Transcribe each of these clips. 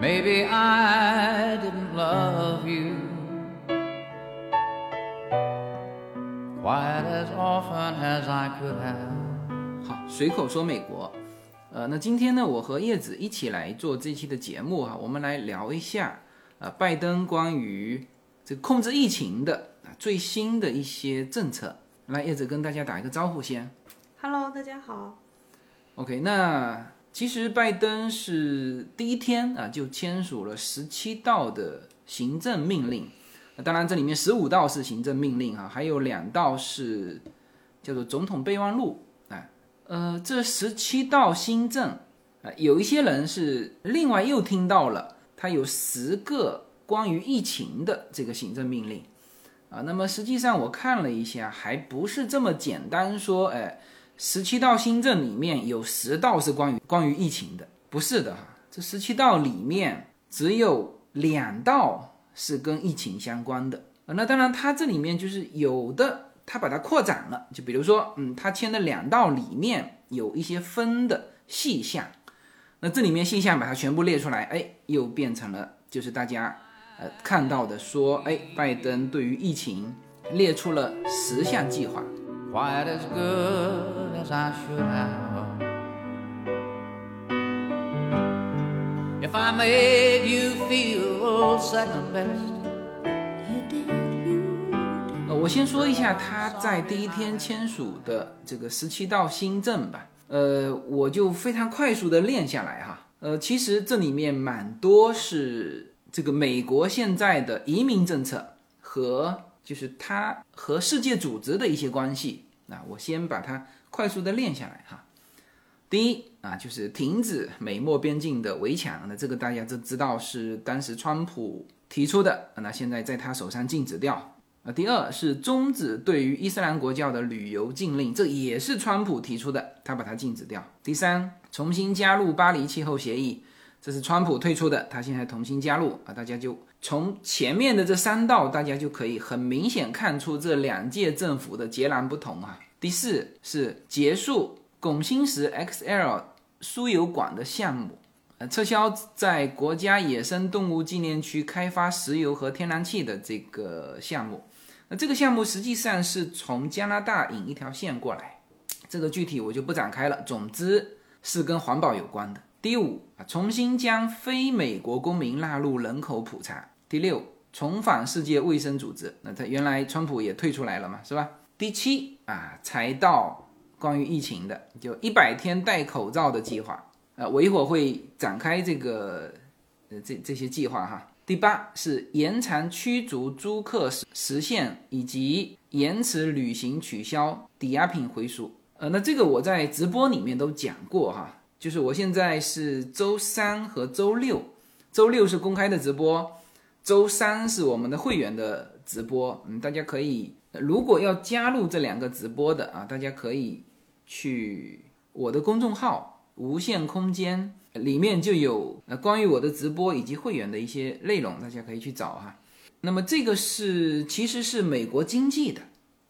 Maybe I didn't love you quite as often as I could have. 好，随口说美国。呃，那今天呢，我和叶子一起来做这期的节目哈，我们来聊一下呃，拜登关于这个控制疫情的啊最新的一些政策。来，叶子跟大家打一个招呼先。Hello，大家好。OK，那其实拜登是第一天啊就签署了十七道的行政命令，当然这里面十五道是行政命令啊，还有两道是叫做总统备忘录啊。呃，这十七道新政啊，有一些人是另外又听到了，他有十个关于疫情的这个行政命令啊。那么实际上我看了一下，还不是这么简单说，哎。十七道新政里面有十道是关于关于疫情的，不是的哈。这十七道里面只有两道是跟疫情相关的。那当然，它这里面就是有的，它把它扩展了。就比如说，嗯，它签的两道里面有一些分的细项，那这里面细项把它全部列出来，哎，又变成了就是大家呃看到的说，哎，拜登对于疫情列出了十项计划。quite as good as I should have. If I made you feel second best, 我先说一下他在第一天签署的这个十七道新政吧。呃，我就非常快速的练下来哈。呃，其实这里面蛮多是这个美国现在的移民政策和就是他和世界组织的一些关系。那我先把它快速的练下来哈。第一啊，就是停止美墨边境的围墙，那这个大家都知道是当时川普提出的，那现在在他手上禁止掉。啊，第二是终止对于伊斯兰国教的旅游禁令，这也是川普提出的，他把它禁止掉。第三，重新加入巴黎气候协议，这是川普退出的，他现在重新加入啊，大家就从前面的这三道，大家就可以很明显看出这两届政府的截然不同啊。第四是结束拱心石 XL 输油管的项目，呃，撤销在国家野生动物纪念区开发石油和天然气的这个项目。那这个项目实际上是从加拿大引一条线过来，这个具体我就不展开了。总之是跟环保有关的。第五啊，重新将非美国公民纳入人口普查。第六，重返世界卫生组织。那他原来川普也退出来了嘛，是吧？第七啊，才到关于疫情的，就一百天戴口罩的计划。呃，我一会儿会展开这个呃这这些计划哈。第八是延长驱逐租客时时限，以及延迟旅行取消抵押品回赎。呃，那这个我在直播里面都讲过哈，就是我现在是周三和周六，周六是公开的直播，周三是我们的会员的直播。嗯，大家可以如果要加入这两个直播的啊，大家可以去我的公众号“无限空间”。里面就有呃关于我的直播以及会员的一些内容，大家可以去找哈。那么这个是其实是美国经济的，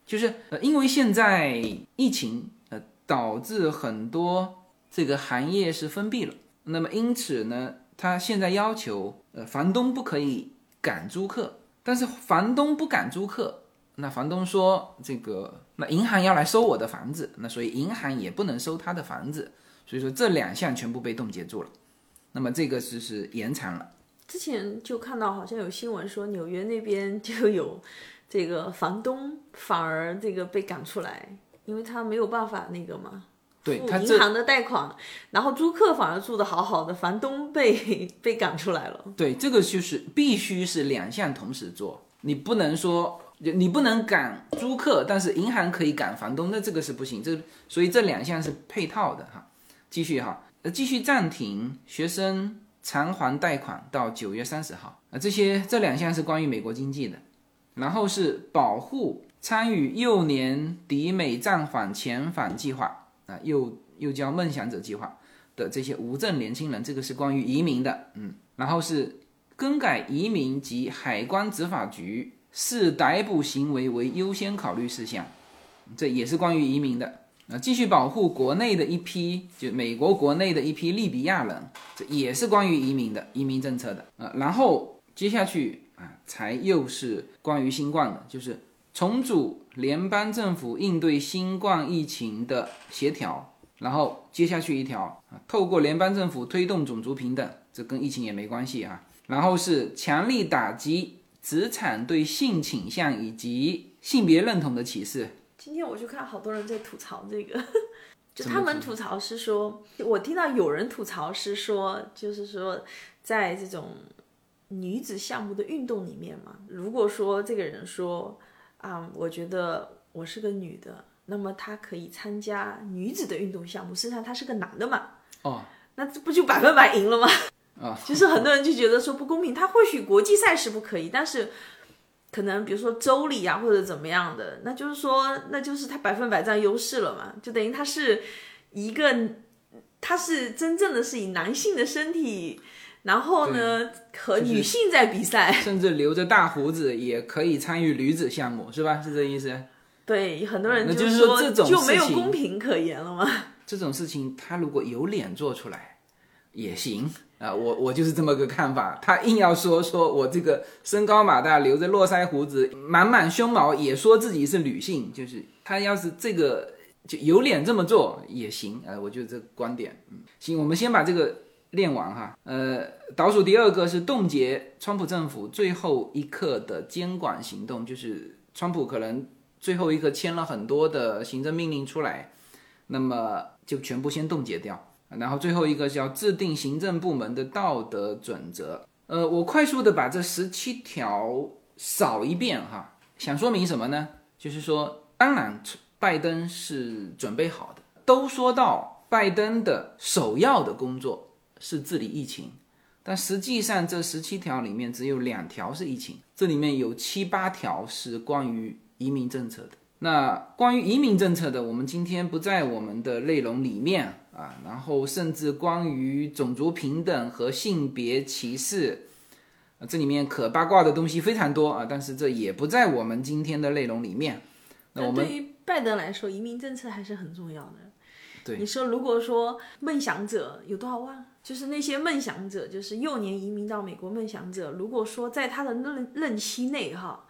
就是呃因为现在疫情呃导致很多这个行业是封闭了，那么因此呢，他现在要求呃房东不可以赶租客，但是房东不赶租客，那房东说这个那银行要来收我的房子，那所以银行也不能收他的房子。所以说这两项全部被冻结住了，那么这个是是延长了。之前就看到好像有新闻说纽约那边 就有这个房东反而这个被赶出来，因为他没有办法那个嘛，付对他银行的贷款，然后租客反而住的好好的，房东被被赶出来了。对这个就是必须是两项同时做，你不能说你不能赶租客，但是银行可以赶房东，那这个是不行。这所以这两项是配套的哈。继续哈，呃，继续暂停学生偿还贷款到九月三十号啊，这些这两项是关于美国经济的，然后是保护参与幼年抵美暂缓遣返计划啊，又又叫梦想者计划的这些无证年轻人，这个是关于移民的，嗯，然后是更改移民及海关执法局视逮捕行为为优先考虑事项，这也是关于移民的。啊，继续保护国内的一批，就美国国内的一批利比亚人，这也是关于移民的移民政策的啊。然后接下去啊，才又是关于新冠的，就是重组联邦政府应对新冠疫情的协调。然后接下去一条啊，透过联邦政府推动种族平等，这跟疫情也没关系啊。然后是强力打击职场对性倾向以及性别认同的歧视。今天我就看好多人在吐槽这个，就他们吐槽是说，我听到有人吐槽是说，就是说，在这种女子项目的运动里面嘛，如果说这个人说啊，我觉得我是个女的，那么他可以参加女子的运动项目，实际上他是个男的嘛，哦，那这不就百分百赢了吗？啊，就是很多人就觉得说不公平，他或许国际赛事不可以，但是可能比如说州里啊或者怎么样的，那就是说那就是他百分百占优势了嘛，就等于他是一个他是真正的是以男性的身体，然后呢和女性在比赛，甚至留着大胡子也可以参与女子项目，是吧？是这意思？对很多人那就是说说这种就没有公平可言了吗。这种事情他如果有脸做出来也行啊，我我就是这么个看法。他硬要说说我这个身高马大，留着络腮胡子，满满胸毛，也说自己是女性，就是他要是这个就有脸这么做也行啊，我就这观点，嗯，行，我们先把这个练完哈。呃，倒数第二个是冻结川普政府最后一刻的监管行动，就是川普可能最后一刻签了很多的行政命令出来。那么就全部先冻结掉。然后最后一个是要制定行政部门的道德准则。呃，我快速的把这十七条扫一遍哈，想说明什么呢？就是说，当然拜登是准备好的，都说到拜登的首要的工作是治理疫情，但实际上这十七条里面只有两条是疫情，这里面有七八条是关于移民政策的。那关于移民政策的，我们今天不在我们的内容里面啊，然后甚至关于种族平等和性别歧视，啊，这里面可八卦的东西非常多啊，但是这也不在我们今天的内容里面。那我们对于拜登来说，移民政策还是很重要的。对你说，如果说梦想者有多少万，就是那些梦想者，就是幼年移民到美国梦想者，如果说在他的任任期内哈，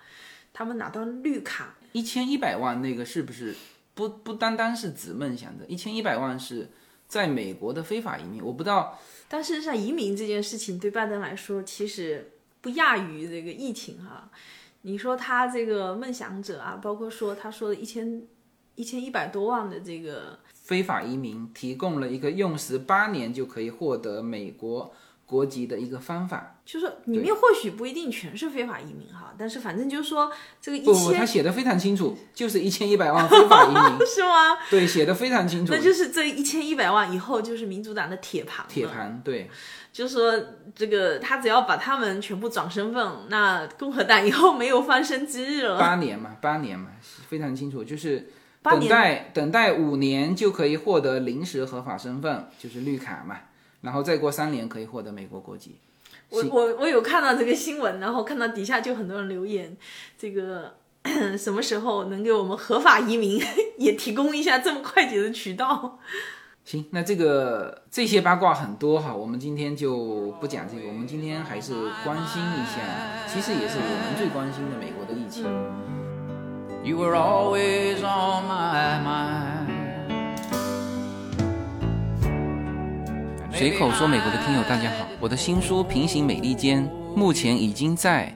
他们拿到绿卡，一千一百万那个是不是不不单单是指梦想者，一千一百万是在美国的非法移民，我不知道但事实上移民这件事情对拜登来说，其实不亚于这个疫情哈。你说他这个梦想者啊，包括说他说的一千一千一百多万的这个非法移民提供了一个用时八年就可以获得美国国籍的一个方法。就是说里面或许不一定全是非法移民哈，但是反正就是说这个一不不，他千写的非常清楚，就是一千一百万非法移民，是吗？对，写的非常清楚那。就是这一千一百万以后就是民主党的铁盘，铁盘对，就是说这个他只要把他们全部转身份，那共和党以后没有翻身之日了。八年嘛，八年嘛，非常清楚，就是等待等待五年就可以获得临时合法身份，就是绿卡嘛，然后再过三年可以获得美国国籍。我我我有看到这个新闻，然后看到底下就很多人留言，这个 什么时候能给我们合法移民也提供一下这么快捷的渠道？行，那这个这些八卦很多哈，我们今天就不讲这个，我们今天还是关心一下，其实也是我们最关心的美国的疫情。You were always on my mind. 随口说美国的听友，大家好，我的新书《平行美利坚》目前已经在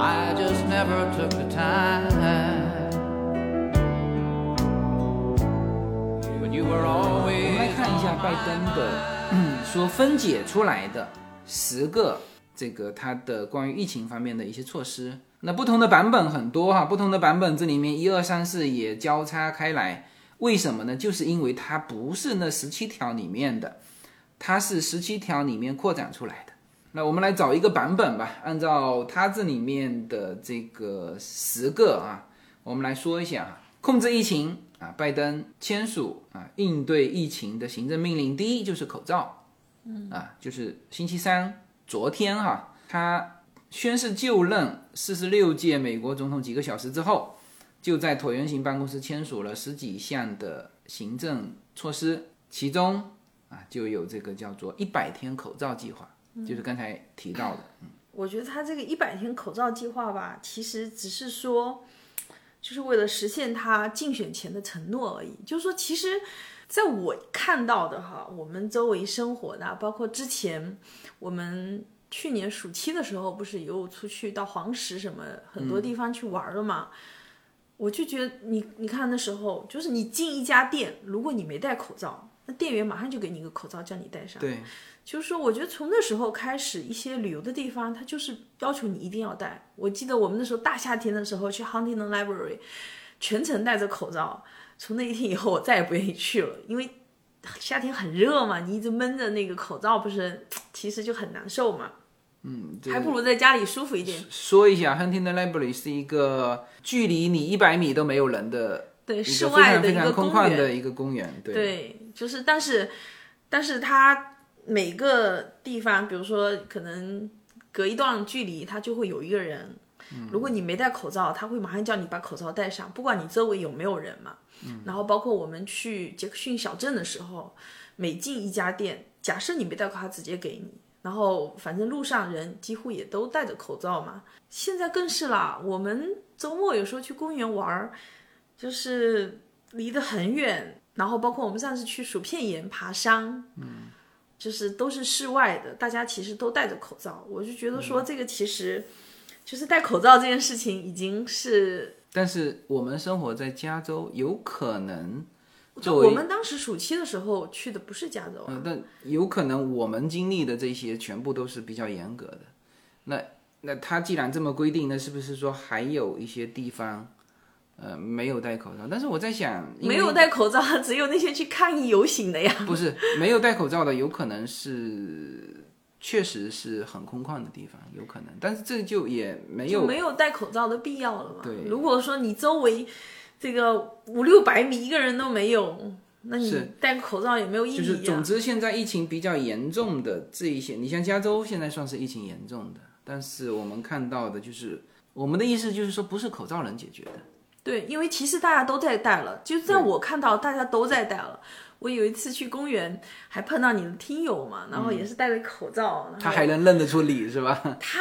I just never took the time. But you were 我们 always 来看一下拜登的，说分解出来的十个这个他的关于疫情方面的一些措施。那不同的版本很多哈，不同的版本这里面一二三四也交叉开来。为什么呢？就是因为它不是那十七条里面的，它是十七条里面扩展出来。那我们来找一个版本吧，按照它这里面的这个十个啊，我们来说一下啊，控制疫情啊，拜登签署啊应对疫情的行政命令，第一就是口罩，嗯啊，就是星期三昨天哈，他宣誓就任四十六届美国总统几个小时之后，就在椭圆形办公室签署了十几项的行政措施，其中啊就有这个叫做一百天口罩计划。就是刚才提到的，我觉得他这个一百天口罩计划吧，其实只是说，就是为了实现他竞选前的承诺而已。就是说，其实在我看到的哈，我们周围生活的，包括之前我们去年暑期的时候，不是有出去到黄石什么很多地方去玩了嘛？我就觉得你你看那时候，就是你进一家店，如果你没戴口罩，那店员马上就给你一个口罩叫你戴上。对。就是说，我觉得从那时候开始，一些旅游的地方，它就是要求你一定要戴。我记得我们那时候大夏天的时候去 Huntington Library，全程戴着口罩。从那一天以后，我再也不愿意去了，因为夏天很热嘛，你一直闷着那个口罩，不是其实就很难受嘛。嗯，还不如在家里舒服一点。说一下，Huntington Library 是一个距离你一百米都没有人的，对，室外的一个空旷的一个公园。对，就是但是，但是它。每个地方，比如说可能隔一段距离，他就会有一个人。如果你没戴口罩，他会马上叫你把口罩戴上，不管你周围有没有人嘛。然后包括我们去杰克逊小镇的时候，每进一家店，假设你没戴口罩，直接给你。然后反正路上人几乎也都戴着口罩嘛。现在更是啦，我们周末有时候去公园玩，就是离得很远。然后包括我们上次去薯片岩爬山，嗯。就是都是室外的，大家其实都戴着口罩。我就觉得说，这个其实就是戴口罩这件事情已经是。但是我们生活在加州，有可能就我们当时暑期的时候去的不是加州。嗯，但有可能我们经历的这些全部都是比较严格的。那那他既然这么规定，那是不是说还有一些地方？呃，没有戴口罩，但是我在想，没有戴口罩，只有那些去抗议游行的呀。不是，没有戴口罩的，有可能是，确实是很空旷的地方，有可能，但是这就也没有没有戴口罩的必要了嘛。对，如果说你周围这个五六百米一个人都没有，那你戴个口罩也没有意义。就是，总之现在疫情比较严重的这一些，你像加州现在算是疫情严重的，但是我们看到的就是，我们的意思就是说，不是口罩能解决的。对，因为其实大家都在戴了，就在我看到大家都在戴了。我有一次去公园，还碰到你的听友嘛，然后也是戴着口罩。他还能认得出你是吧？他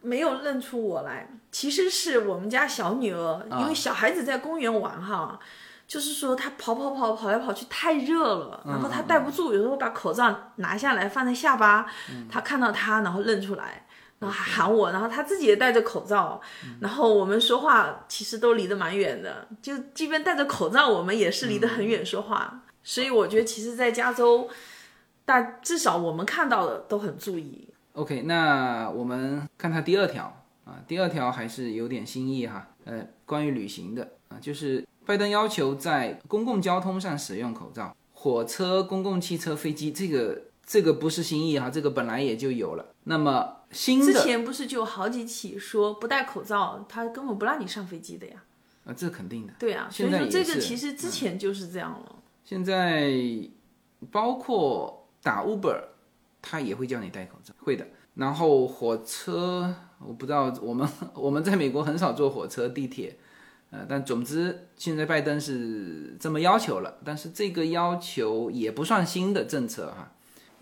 没有认出我来，其实是我们家小女儿，因为小孩子在公园玩哈，就是说他跑跑跑跑来跑去太热了，然后他戴不住，有时候把口罩拿下来放在下巴，他看到他然后认出来。然后还喊我，然后他自己也戴着口罩，然后我们说话其实都离得蛮远的，就即便戴着口罩，我们也是离得很远说话。所以我觉得，其实，在加州，大至少我们看到的都很注意。OK，那我们看他第二条啊，第二条还是有点新意哈，呃，关于旅行的啊，就是拜登要求在公共交通上使用口罩，火车、公共汽车、飞机，这个这个不是新意哈，这个本来也就有了。那么之前不是就有好几起说不戴口罩，他根本不让你上飞机的呀？啊，这肯定的。对啊，所以说这个其实之前就是这样了。现在包括打 Uber，他也会叫你戴口罩，会的。然后火车，我不知道我们 我们在美国很少坐火车、地铁，呃，但总之现在拜登是这么要求了，但是这个要求也不算新的政策哈。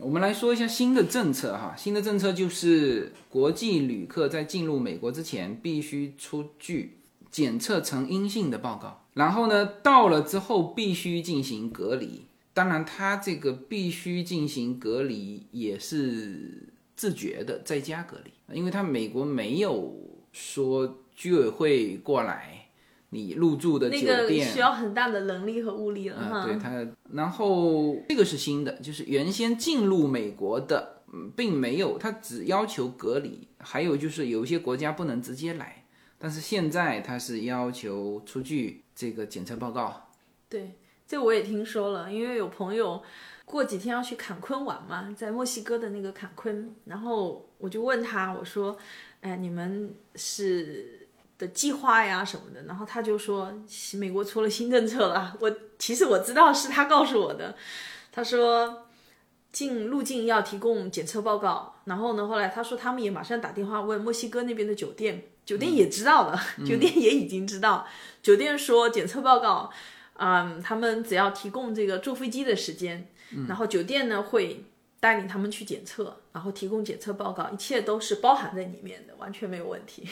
我们来说一下新的政策哈，新的政策就是国际旅客在进入美国之前必须出具检测呈阴性的报告，然后呢，到了之后必须进行隔离。当然，他这个必须进行隔离也是自觉的在家隔离，因为他美国没有说居委会过来。你入住的酒店需要很大的能力和物力了哈。对它，然后这个是新的，就是原先进入美国的，嗯，并没有，它只要求隔离，还有就是有一些国家不能直接来，但是现在它是要求出具这个检测报告。对，这我也听说了，因为有朋友过几天要去坎昆玩嘛，在墨西哥的那个坎昆，然后我就问他，我说，哎，你们是的计划呀什么的，然后他就说，美国出了新政策了。我其实我知道是他告诉我的，他说进入境要提供检测报告，然后呢，后来他说他们也马上打电话问墨西哥那边的酒店，酒店也知道了，酒店也已经知道，酒店说检测报告。嗯，他们只要提供这个坐飞机的时间，然后酒店呢会带领他们去检测，然后提供检测报告，一切都是包含在里面的，完全没有问题。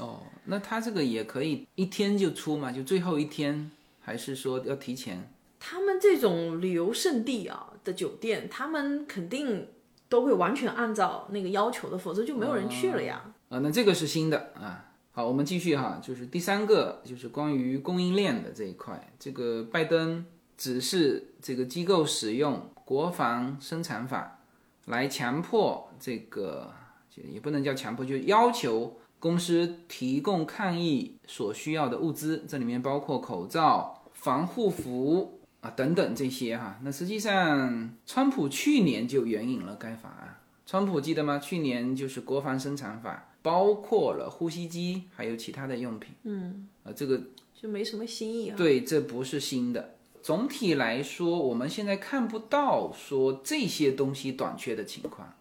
哦，那他这个也可以一天就出嘛？就最后一天，还是说要提前？他们这种旅游胜地啊的酒店，他们肯定都会完全按照那个要求的，否则就没有人去了呀。啊，那这个是新的啊。好，我们继续哈，就是第三个，就是关于供应链的这一块。这个拜登指示这个机构使用国防生产法来强迫这个，也不能叫强迫，就要求公司提供抗疫所需要的物资，这里面包括口罩、防护服啊等等这些哈。那实际上，川普去年就援引了该法案。川普记得吗？去年就是国防生产法。包括了呼吸机，还有其他的用品。嗯，啊，这个就没什么新意啊。对，这不是新的。总体来说，我们现在看不到说这些东西短缺的情况。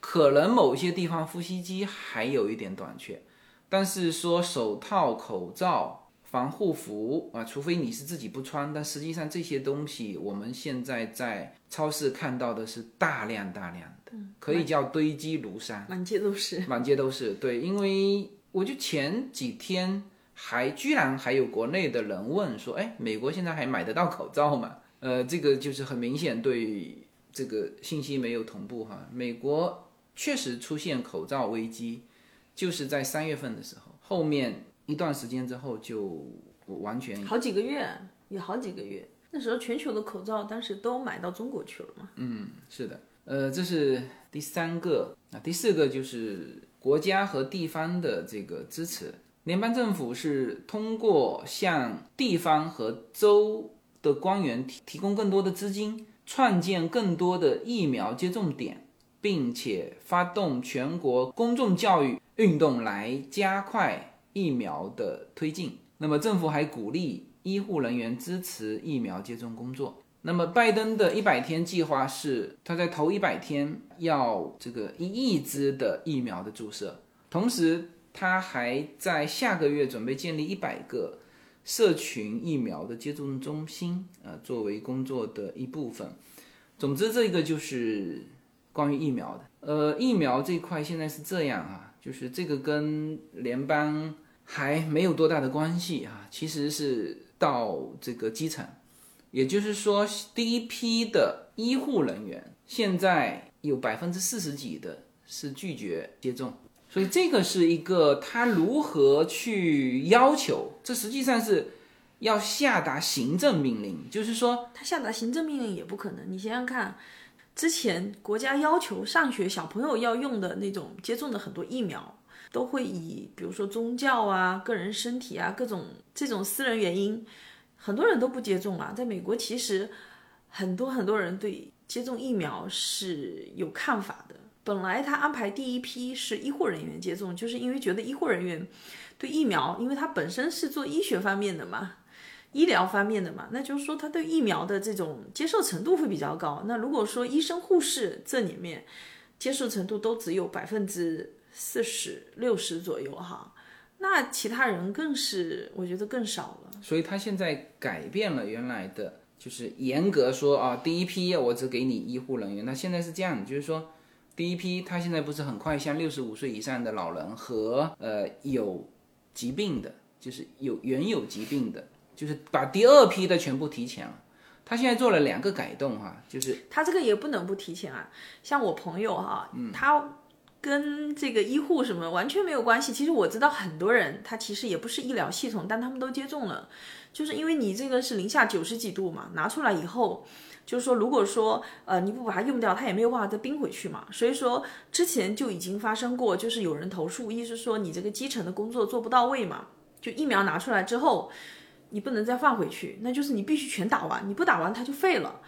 可能某些地方呼吸机还有一点短缺，但是说手套、口罩。防护服啊，除非你是自己不穿，但实际上这些东西我们现在在超市看到的是大量大量的，可以叫堆积如山，满街都是，满街都是。对，因为我就前几天还居然还有国内的人问说，哎，美国现在还买得到口罩吗？呃，这个就是很明显对这个信息没有同步哈。美国确实出现口罩危机，就是在三月份的时候，后面。一段时间之后就完全好几个月，有好几个月。那时候全球的口罩当时都买到中国去了嘛？嗯，是的。呃，这是第三个。那第四个就是国家和地方的这个支持。联邦政府是通过向地方和州的官员提提供更多的资金，创建更多的疫苗接种点，并且发动全国公众教育运动来加快。疫苗的推进，那么政府还鼓励医护人员支持疫苗接种工作。那么拜登的一百天计划是，他在头一百天要这个一亿支的疫苗的注射，同时他还在下个月准备建立一百个社群疫苗的接种中心，呃，作为工作的一部分。总之，这个就是关于疫苗的。呃，疫苗这块现在是这样啊，就是这个跟联邦。还没有多大的关系啊，其实是到这个基层，也就是说，第一批的医护人员现在有百分之四十几的是拒绝接种，所以这个是一个他如何去要求，这实际上是要下达行政命令，就是说他下达行政命令也不可能。你想想看，之前国家要求上学小朋友要用的那种接种的很多疫苗。都会以比如说宗教啊、个人身体啊各种这种私人原因，很多人都不接种啊。在美国，其实很多很多人对接种疫苗是有看法的。本来他安排第一批是医护人员接种，就是因为觉得医护人员对疫苗，因为他本身是做医学方面的嘛，医疗方面的嘛，那就是说他对疫苗的这种接受程度会比较高。那如果说医生、护士这里面接受程度都只有百分之。四十六十左右哈，那其他人更是我觉得更少了。所以他现在改变了原来的，就是严格说啊，第一批我只给你医护人员。那现在是这样，就是说第一批他现在不是很快向六十五岁以上的老人和呃有疾病的，就是有原有疾病的，就是把第二批的全部提前了。他现在做了两个改动哈，就是他这个也不能不提前啊。像我朋友哈，他。跟这个医护什么完全没有关系。其实我知道很多人，他其实也不是医疗系统，但他们都接种了，就是因为你这个是零下九十几度嘛，拿出来以后，就是说如果说呃你不把它用掉，它也没有办法再冰回去嘛。所以说之前就已经发生过，就是有人投诉，意思说你这个基层的工作做不到位嘛。就疫苗拿出来之后，你不能再放回去，那就是你必须全打完，你不打完它就废了。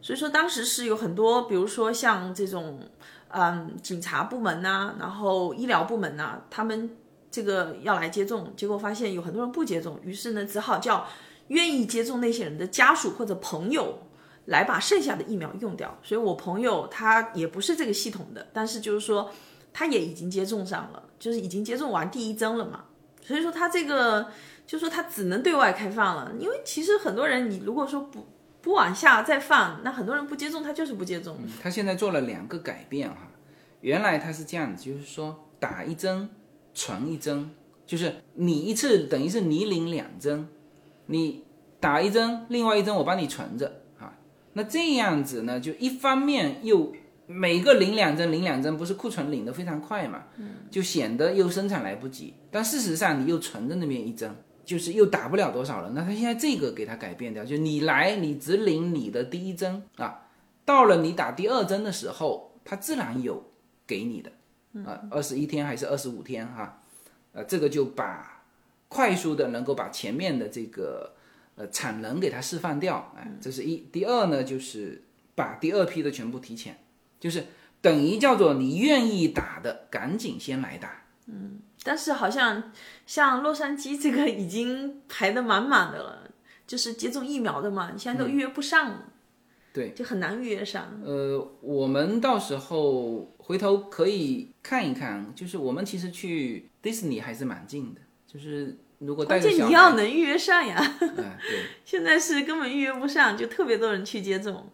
所以说当时是有很多，比如说像这种，嗯，警察部门呐、然后医疗部门呐、他们这个要来接种，结果发现有很多人不接种，于是呢，只好叫愿意接种那些人的家属或者朋友来把剩下的疫苗用掉。所以我朋友他也不是这个系统的，但是就是说他也已经接种上了，就是已经接种完第一针了嘛。所以说他这个就说他只能对外开放了，因为其实很多人你如果说不不往下再放，那很多人不接种他就是不接种。他现在做了两个改变哈，原来他是这样子，就是说打一针存一针，就是你一次等于是你领两针，你打一针，另外一针我帮你存着啊。那这样子呢，就一方面又每个领两针领两针，不是库存领的非常快嘛，就显得又生产来不及，但事实上你又存着那边一针。就是又打不了多少了，那他现在这个给他改变掉，就你来，你只领你的第一针啊，到了你打第二针的时候，他自然有给你的，啊，二十一天还是二十五天哈、呃，这个就把快速的能够把前面的这个呃产能给它释放掉，哎，这是一。第二呢，就是把第二批的全部提前，就是等于叫做你愿意打的赶紧先来打，但是好像像洛杉矶这个已经排得满满的了，就是接种疫苗的嘛，你现在都预约不上，对就很难预约上。呃，我们到时候回头可以看一看，就是我们其实去迪士尼还是蛮近的，就是如果带关键你要能预约上呀，哎对，现在是根本预约不上，就特别多人去接种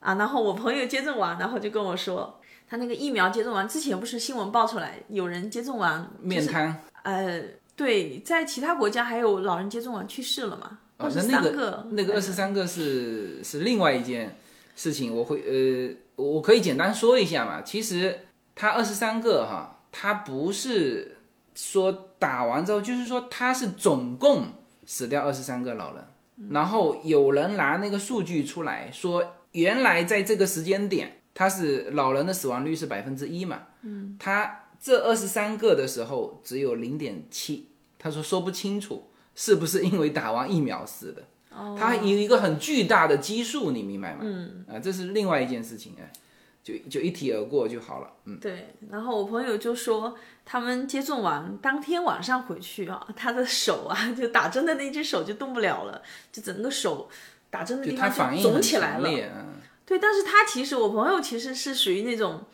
啊。然后我朋友接种完，然后就跟我说，他那个疫苗接种完之前不是新闻爆出来，有人接种完面瘫。呃，对，在其他国家还有老人接种完去世了嘛，二哦，十三个那个二十三个是是另外一件事情，我会呃，我可以简单说一下嘛。其实他二十三个哈，他不是说打完之后，就是说他是总共死掉二十三个老人，然后有人拿那个数据出来说，原来在这个时间点，他是老人的死亡率是百分之一嘛，嗯，他这二十三个的时候只有零点七，他说说不清楚。是不是因为打完疫苗死的？哦，他有一个很巨大的基数，你明白吗？嗯，啊，这是另外一件事情，哎，就就一提而过就好了。嗯，对，然后我朋友就说，他们接种完当天晚上回去啊，他的手啊，就打针的那只手就动不了了，就整个手打针的地方就肿起来了。对，但是他其实我朋友其实是属于那种，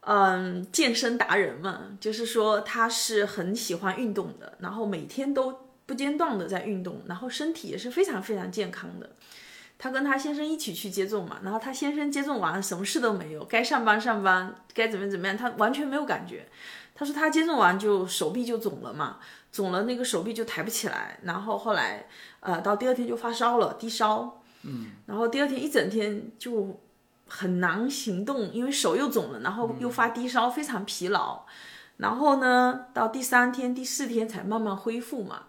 嗯，健身达人嘛，就是说他是很喜欢运动的，然后每天都不间断的在运动，然后身体也是非常非常健康的。他跟他先生一起去接种嘛，然后他先生接种完什么事都没有，该上班上班，该怎么怎么样，他完全没有感觉。他说他接种完就手臂就肿了嘛，肿了那个手臂就抬不起来，然后后来呃到第二天就发烧了，低烧，嗯，然后第二天一整天就很难行动，因为手又肿了，然后又发低烧，非常疲劳。然后呢，到第三天、第四天才慢慢恢复嘛。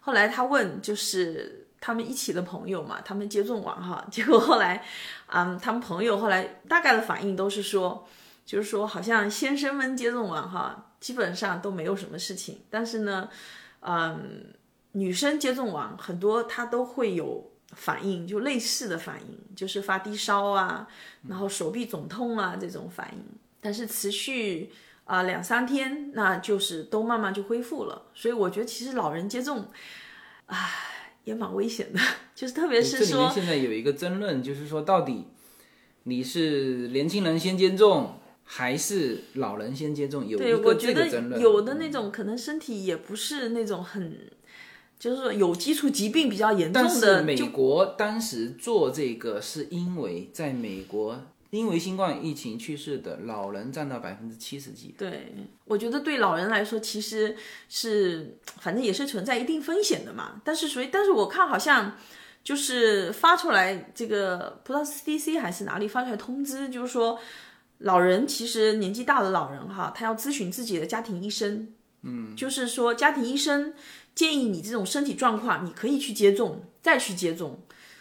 后来他问，就是他们一起的朋友嘛，他们接种完哈，结果后来，嗯，他们朋友后来大概的反应都是说，就是说好像先生们接种完哈，基本上都没有什么事情，但是呢，嗯，女生接种完很多她都会有反应，就类似的反应，就是发低烧啊，然后手臂肿痛啊这种反应，但是持续。啊、两三天，那就是都慢慢就恢复了。所以我觉得其实老人接种，唉，也蛮危险的，就是特别是说这里面，现在有一个争论，就是说到底你是年轻人先接种，还是老人先接种？有对一个我觉得这个争论。有的那种可能身体也不是那种很，就是说有基础疾病比较严重但是的，美国当时做这个，是因为在美国因为新冠疫情去世的老人占到百分之七十几。对，我觉得对老人来说，其实是反正也是存在一定风险的嘛。但是所以，但是我看好像就是发出来这个不知道是 CDC 还是哪里发出来通知，就是说老人其实年纪大的老人哈，他要咨询自己的家庭医生。嗯，就是说家庭医生建议你这种身体状况，你可以去接种，再去接种。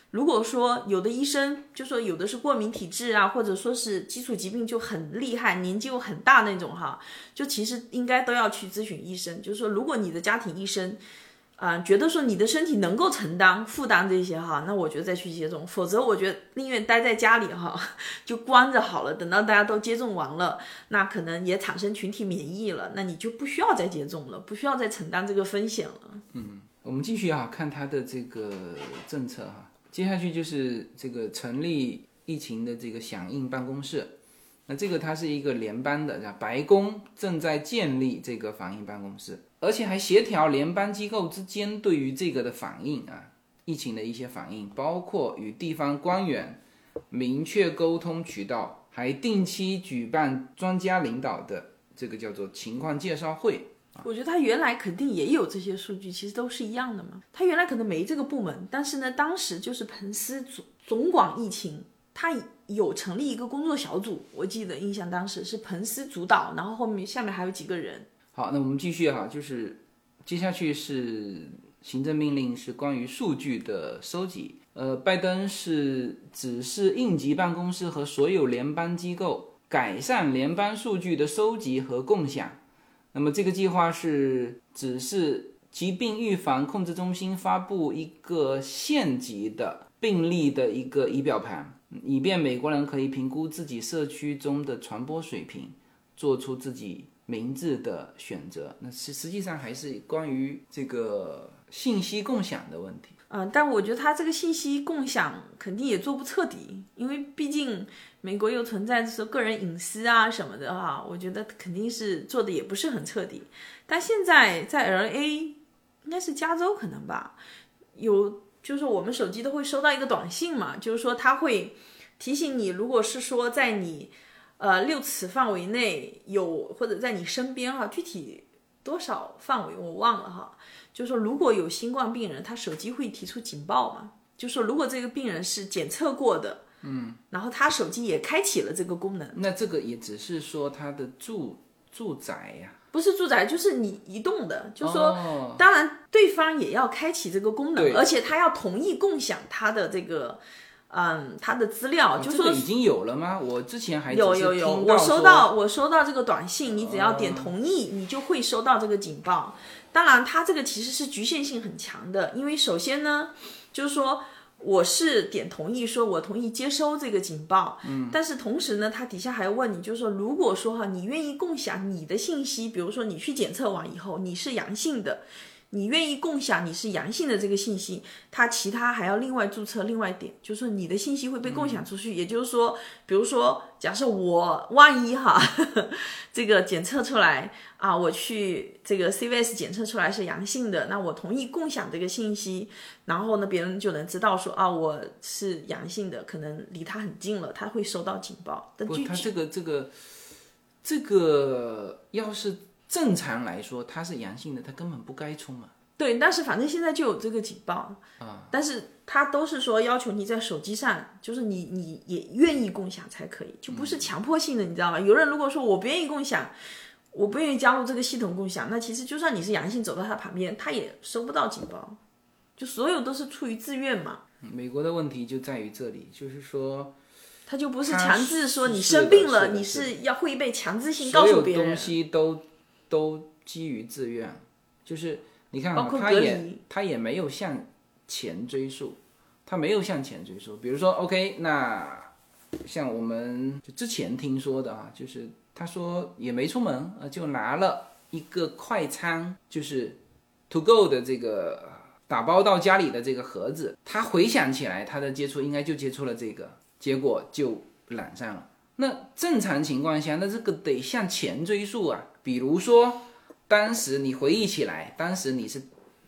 如果说有的医生就说有的是过敏体质啊，或者说是基础疾病就很厉害，年纪又很大那种哈，就其实应该都要去咨询医生。就是说，如果你的家庭医生啊、觉得说你的身体能够承担负担这些哈，那我觉得再去接种，否则我觉得宁愿待在家里哈，就关着好了。等到大家都接种完了，那可能也产生群体免疫了，那你就不需要再接种了，不需要再承担这个风险了。嗯我们继续啊，看它的这个政策哈。接下去就是这个成立疫情的这个响应办公室。那这个它是一个联邦的，是吧白宫正在建立这个反应办公室，而且还协调联邦机构之间对于这个的反应啊，疫情的一些反应，包括与地方官员明确沟通渠道，还定期举办专家领导的这个叫做情况介绍会。我觉得他原来肯定也有这些数据，其实都是一样的嘛。他原来可能没这个部门，但是呢，当时就是彭斯总总管疫情，他有成立一个工作小组，我记得印象当时是彭斯主导，然后后面下面还有几个人。好，那我们继续哈，就是接下去是行政命令，是关于数据的收集。呃，拜登是指示应急办公室和所有联邦机构改善联邦数据的收集和共享。那么这个计划是指示疾病预防控制中心发布一个县级的病例的一个仪表盘，以便美国人可以评估自己社区中的传播水平，做出自己名字的选择。那实实际上还是关于这个信息共享的问题。嗯，但我觉得他这个信息共享肯定也做不彻底，因为毕竟美国又存在说个人隐私啊什么的哈，我觉得肯定是做的也不是很彻底。但现在在 L A 应该是加州可能吧，有就是我们手机都会收到一个短信嘛，就是说它会提醒你，如果是说在你呃六尺范围内有或者在你身边哈，具体多少范围我忘了哈。就是说，如果有新冠病人，他手机会提出警报嘛？就是说，如果这个病人是检测过的，嗯，然后他手机也开启了这个功能，那这个也只是说他的住住宅呀、不是住宅，就是你移动的，就是说，哦。当然对方也要开启这个功能，而且他要同意共享他的这个，嗯，他的资料，就说这个已经有了吗？我之前还有有有，我收到我收到这个短信，你只要点哦同意，你就会收到这个警报。当然，它这个其实是局限性很强的，因为首先呢，就是说我是点同意，说我同意接收这个警报，嗯，但是同时呢，它底下还要问你，就是说，如果说哈，你愿意共享你的信息，比如说你去检测完以后你是阳性的。你愿意共享你是阳性的这个信息，它其他还要另外注册，另外点，就是说你的信息会被共享出去。也就是说，比如说，假设我万一哈，这个检测出来啊，我去这个 CVS 检测出来是阳性的，那我同意共享这个信息，然后呢，别人就能知道说啊，我是阳性的，可能离他很近了，他会收到警报。但不，具体他这个这个这个要是正常来说他是阳性的，他根本不该出门。对，但是反正现在就有这个警报。啊，但是它都是说要求你在手机上，就是你你也愿意共享才可以，就不是强迫性的，你知道吗？有人如果说我不愿意共享，我不愿意加入这个系统共享，那其实就算你是阳性走到他旁边，他也收不到警报，就所有都是出于自愿嘛，美国的问题就在于这里，就是说他就不是强制说你生病了，你是要会被强制性告诉别人，东西都都基于自愿，就是你看啊，他也他也没有向前追溯，他没有向前追溯。比如说，OK，那像我们就之前听说的啊，就是他说也没出门，啊，就拿了一个快餐，就是 To Go 的这个打包到家里的这个盒子，他回想起来，他的接触应该就接触了这个，结果就染上了。那正常情况下，那这个得向前追溯啊。比如说，当时你回忆起来，当时你是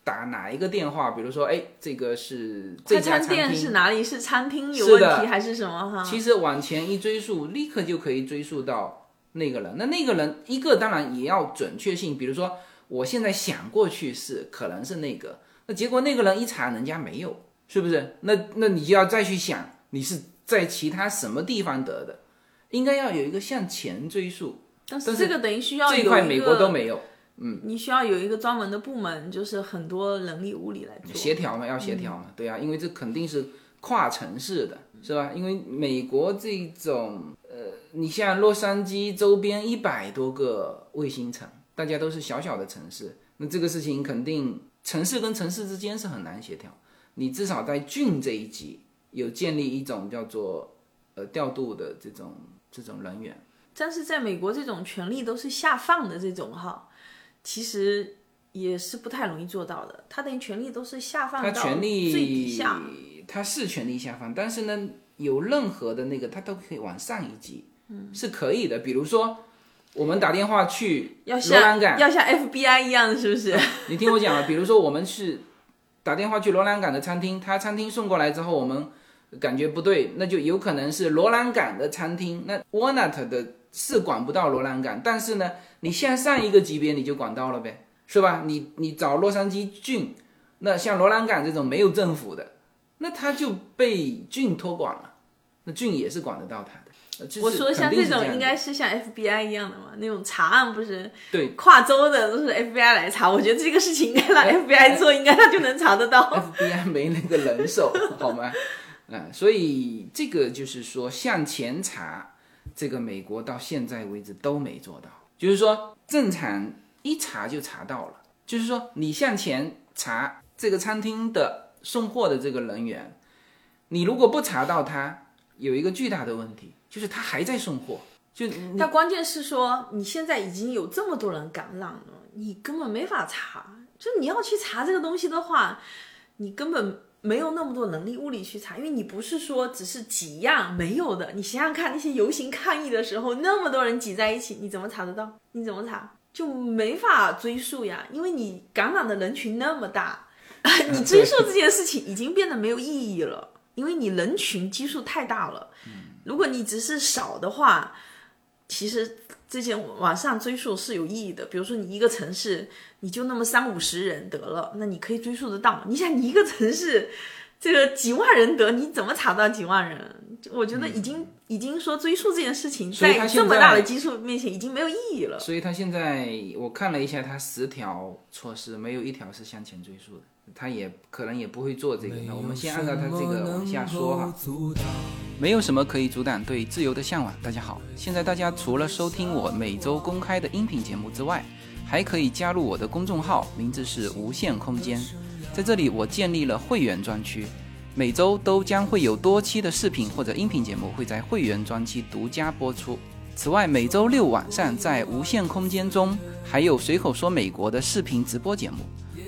打哪一个电话？比如说，哎，这个是这快餐家餐厅店是哪里？是餐厅有问题还是什么哈？其实往前一追溯，立刻就可以追溯到那个人。那那个人一个当然也要准确性，比如说我现在想过去是可能是那个，那结果那个人一查人家没有，是不是？那那你就要再去想你是在其他什么地方得的，应该要有一个向前追溯。但是这个等于需要这一块美国都没有嗯你需要有一个专门的部门，就是很多人力物力来做协调嘛，要协调嘛，对啊，因为这肯定是跨城市的，是吧？因为美国这种呃，你像洛杉矶周边一百多个卫星城，大家都是小小的城市，那这个事情肯定城市跟城市之间是很难协调。你至少在郡这一级有建立一种叫做呃调度的这种这种人员。但是在美国，这种权力都是下放的这种哈，其实也是不太容易做到的。他等于权力都是下放他到最底下，他是权力下放，但是呢，有任何的那个他都可以往上一级，嗯，是可以的。比如说，我们打电话去要罗兰像港，要像 FBI 一样，是不是？你听我讲啊，比如说我们是打电话去罗兰港的餐厅，他餐厅送过来之后，我们感觉不对，那就有可能是罗兰港的餐厅，那 Walnut 的是管不到罗兰港，但是呢，你向上一个级别你就管到了呗，是吧？你你找洛杉矶郡，那像罗兰港这种没有政府的，那他就被郡托管了，那郡也是管得到他的。我说像这种应该是像 FBI 一样的嘛，那种查案不是对跨州的都是 FBI 来查，我觉得这个事情应该让 FBI 做，应该他就能查得到。FBI 没那个人手，好吗？嗯、所以这个就是说向前查，这个美国到现在为止都没做到。就是说正常一查就查到了，就是说你向前查这个餐厅的送货的这个人员，你如果不查到他，有一个巨大的问题，就是他还在送货，就那关键是说，你现在已经有这么多人感染了，你根本没法查。就你要去查这个东西的话，你根本没有那么多能力物力去查，因为你不是说只是几样没有的。你想想看，那些游行抗议的时候，那么多人挤在一起，你怎么查得到？你怎么查？就没法追溯呀，因为你感染的人群那么大，你追溯这件事情已经变得没有意义了，因为你人群基数太大了。如果你只是少的话，其实这件往上追溯是有意义的。比如说你一个城市，你就那么三五十人得了，那你可以追溯得到。你想，你一个城市这个几万人得，你怎么查到几万人？我觉得已经、已经说追溯这件事情，在这么大的基数面前已经没有意义了。所以他现在我看了一下，他十条措施没有一条是向前追溯的，他也可能也不会做这个。那我们先按照他这个往下说哈。没有什么可以阻挡对自由的向往。大家好，现在大家除了收听我每周公开的音频节目之外，还可以加入我的公众号，名字是无限空间。在这里，我建立了会员专区，每周都将会有多期的视频或者音频节目会在会员专区独家播出。此外，每周六晚上在无限空间中还有随口说美国的视频直播节目，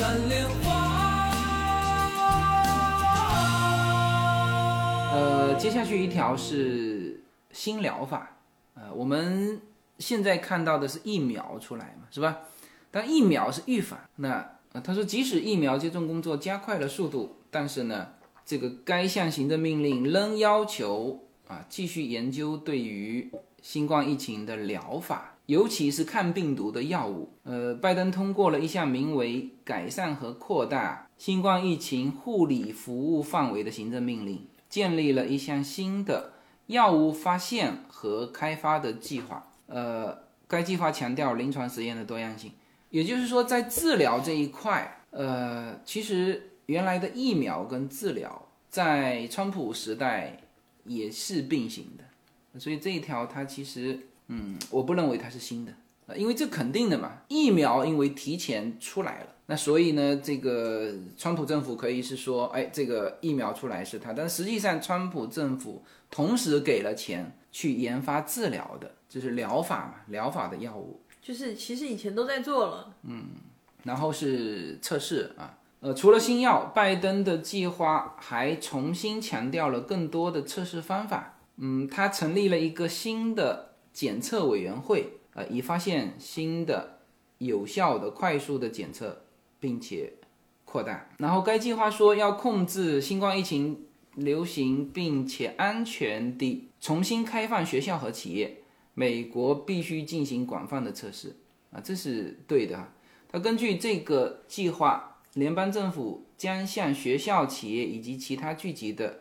蓝莲花。呃，接下去一条是新疗法，呃，我们现在看到的是疫苗出来嘛，是吧？但疫苗是预防，那呃他说即使疫苗接种工作加快了速度，但是呢，这个该项行政命令仍要求啊继续研究对于新冠疫情的疗法。尤其是抗病毒的药物，呃，拜登通过了一项名为“改善和扩大新冠疫情护理服务范围”的行政命令，建立了一项新的药物发现和开发的计划。呃，该计划强调临床实验的多样性，也就是说，在治疗这一块，呃，其实原来的疫苗跟治疗在川普时代也是并行的，所以这一条它其实，嗯，我不认为它是新的。呃因为这肯定的嘛，疫苗因为提前出来了，那所以呢，这个川普政府可以是说，哎，这个疫苗出来是它，但实际上川普政府同时给了钱去研发治疗的，就是疗法嘛，疗法的药物，就是其实以前都在做了，嗯然后是测试啊，呃，除了新药，拜登的计划还重新强调了更多的测试方法。嗯，他成立了一个新的检测委员会，呃，以发现新的有效的、快速的检测，并且扩大。然后该计划说要控制新冠疫情流行，并且安全地重新开放学校和企业。美国必须进行广泛的测试啊，这是对的他。根据这个计划，联邦政府将向学校、企业以及其他聚集的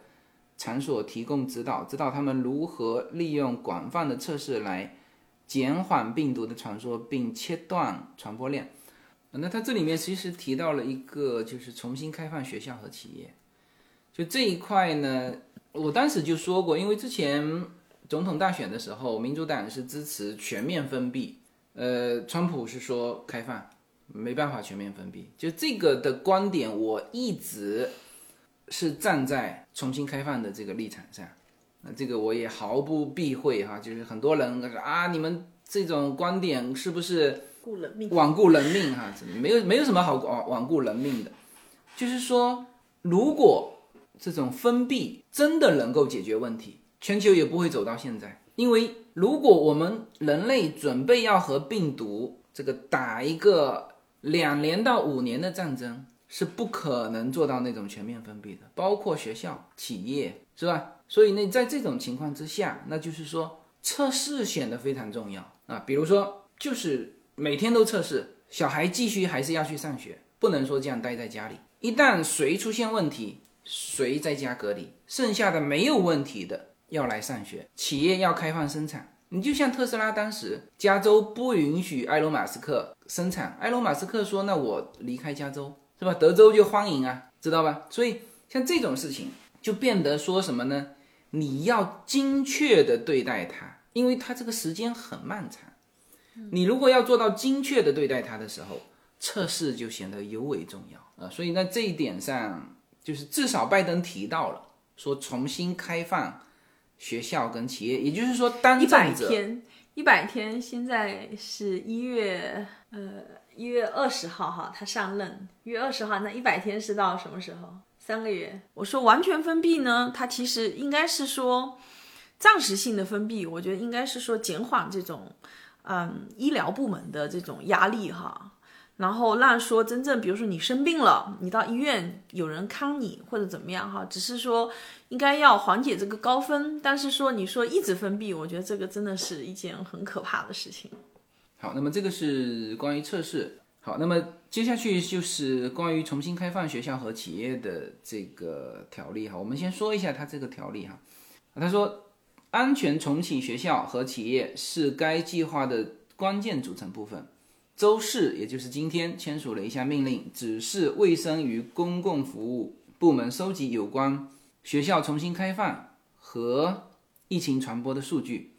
场所提供指导，指导他们如何利用广泛的测试来减缓病毒的传播，并切断传播链。那它这里面其实提到了一个，就是重新开放学校和企业。就这一块呢，我当时就说过，因为之前总统大选的时候，民主党是支持全面封闭，呃，川普是说开放，没办法全面封闭。就这个的观点，我一直是站在重新开放的这个立场上。那这个我也毫不避讳哈，就是很多人说啊，你们这种观点是不是。罔顾人命哈？没有没有什么好罔罔顾人命的，就是说，如果这种封闭真的能够解决问题，全球也不会走到现在。因为如果我们人类准备要和病毒这个打一个两年到五年的战争，是不可能做到那种全面封闭的，包括学校、企业，是吧？所以呢，在这种情况之下，那就是说测试显得非常重要啊。比如说，就是每天都测试，小孩继续还是要去上学，不能说这样待在家里。一旦谁出现问题，谁在家隔离，剩下的没有问题的要来上学，企业要开放生产。你就像特斯拉当时，加州不允许埃隆·马斯克生产，埃隆·马斯克说：“那我离开加州，是吧？德州就欢迎啊，知道吧？”所以像这种事情就变得说什么呢？你要精确的对待它，因为它这个时间很漫长。你如果要做到精确的对待它的时候，测试就显得尤为重要啊。所以在这一点上，就是至少拜登提到了说重新开放学校跟企业，也就是说当一百天，一百天，现在是一月呃一月二十号哈，他上任一月二十号，那一百天是到什么时候？三个月。我说完全封闭呢，它其实应该是说暂时性的封闭，我觉得应该是说减缓这种嗯医疗部门的这种压力哈。然后让说真正，比如说你生病了，你到医院有人看你或者怎么样哈，只是说应该要缓解这个高峰，但是说你说一直封闭，我觉得这个真的是一件很可怕的事情。好，那么这个是关于测试。好，那么接下去就是关于重新开放学校和企业的这个条例哈。我们先说一下它这个条例哈。他说，安全重启学校和企业是该计划的关键组成部分。周四，也就是今天，签署了一项命令，指示卫生与公共服务部门收集有关学校重新开放和疫情传播的数据，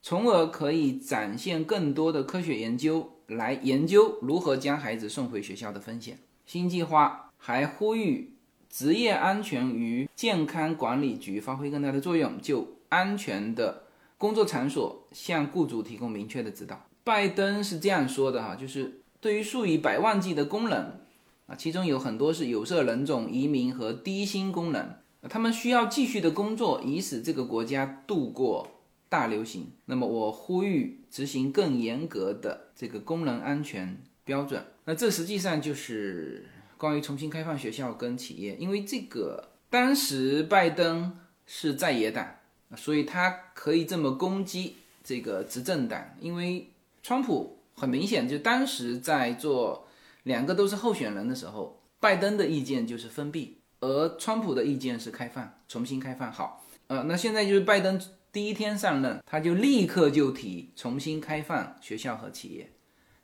从而可以展现更多的科学研究来研究如何将孩子送回学校的风险。新计划还呼吁职业安全与健康管理局发挥更大的作用，就安全的工作场所向雇主提供明确的指导。拜登是这样说的哈，就是对于数以百万计的工人啊，其中有很多是有色人种、移民和低薪工人，他们需要继续的工作，以使这个国家度过大流行。那么我呼吁执行更严格的这个工人安全标准。那这实际上就是关于重新开放学校跟企业，因为这个当时拜登是在野党，所以他可以这么攻击这个执政党，因为。川普很明显，就当时在做两个都是候选人的时候，拜登的意见就是封闭，而川普的意见是开放，重新开放。好，呃，那现在就是拜登第一天上任，他就立刻就提重新开放学校和企业，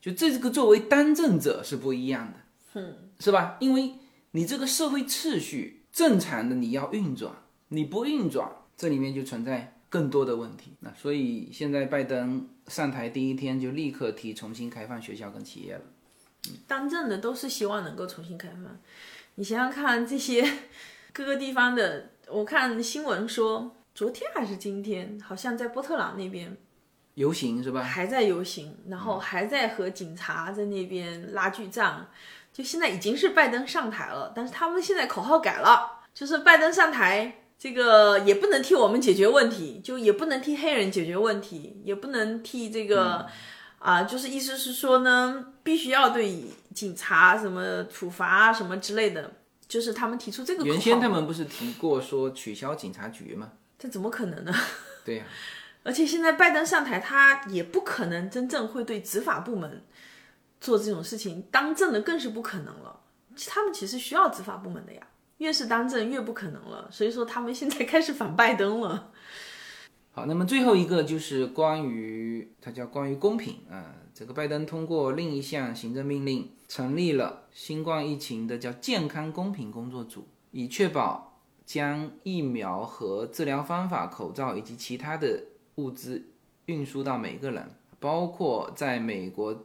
就这个作为当政者是不一样的，嗯，是吧？因为你这个社会秩序正常的你要运转，你不运转，这里面就存在更多的问题。那所以现在拜登。上台第一天就立刻提重新开放学校跟企业了。当政的都是希望能够重新开放。你想想看，这些各个地方的，我看新闻说，昨天还是今天，好像在波特朗那边游行是吧？还在游行，然后还在和警察在那边拉锯战。就现在已经是拜登上台了，但是他们现在口号改了，就是拜登上台。这个也不能替我们解决问题，就也不能替黑人解决问题，也不能替这个啊，就是意思是说呢，必须要对警察什么处罚什么之类的，就是他们提出这个。原先他们不是提过说取消警察局吗？这怎么可能呢？对呀，而且现在拜登上台，他也不可能真正会对执法部门做这种事情，当政的更是不可能了。他们其实需要执法部门的呀，越是当政越不可能了。所以说他们现在开始反拜登了。好，那么最后一个就是关于它叫关于公平啊，这个拜登通过另一项行政命令，成立了新冠疫情的叫健康公平工作组，以确保将疫苗和治疗方法、口罩以及其他的物资运输到每个人，包括在美国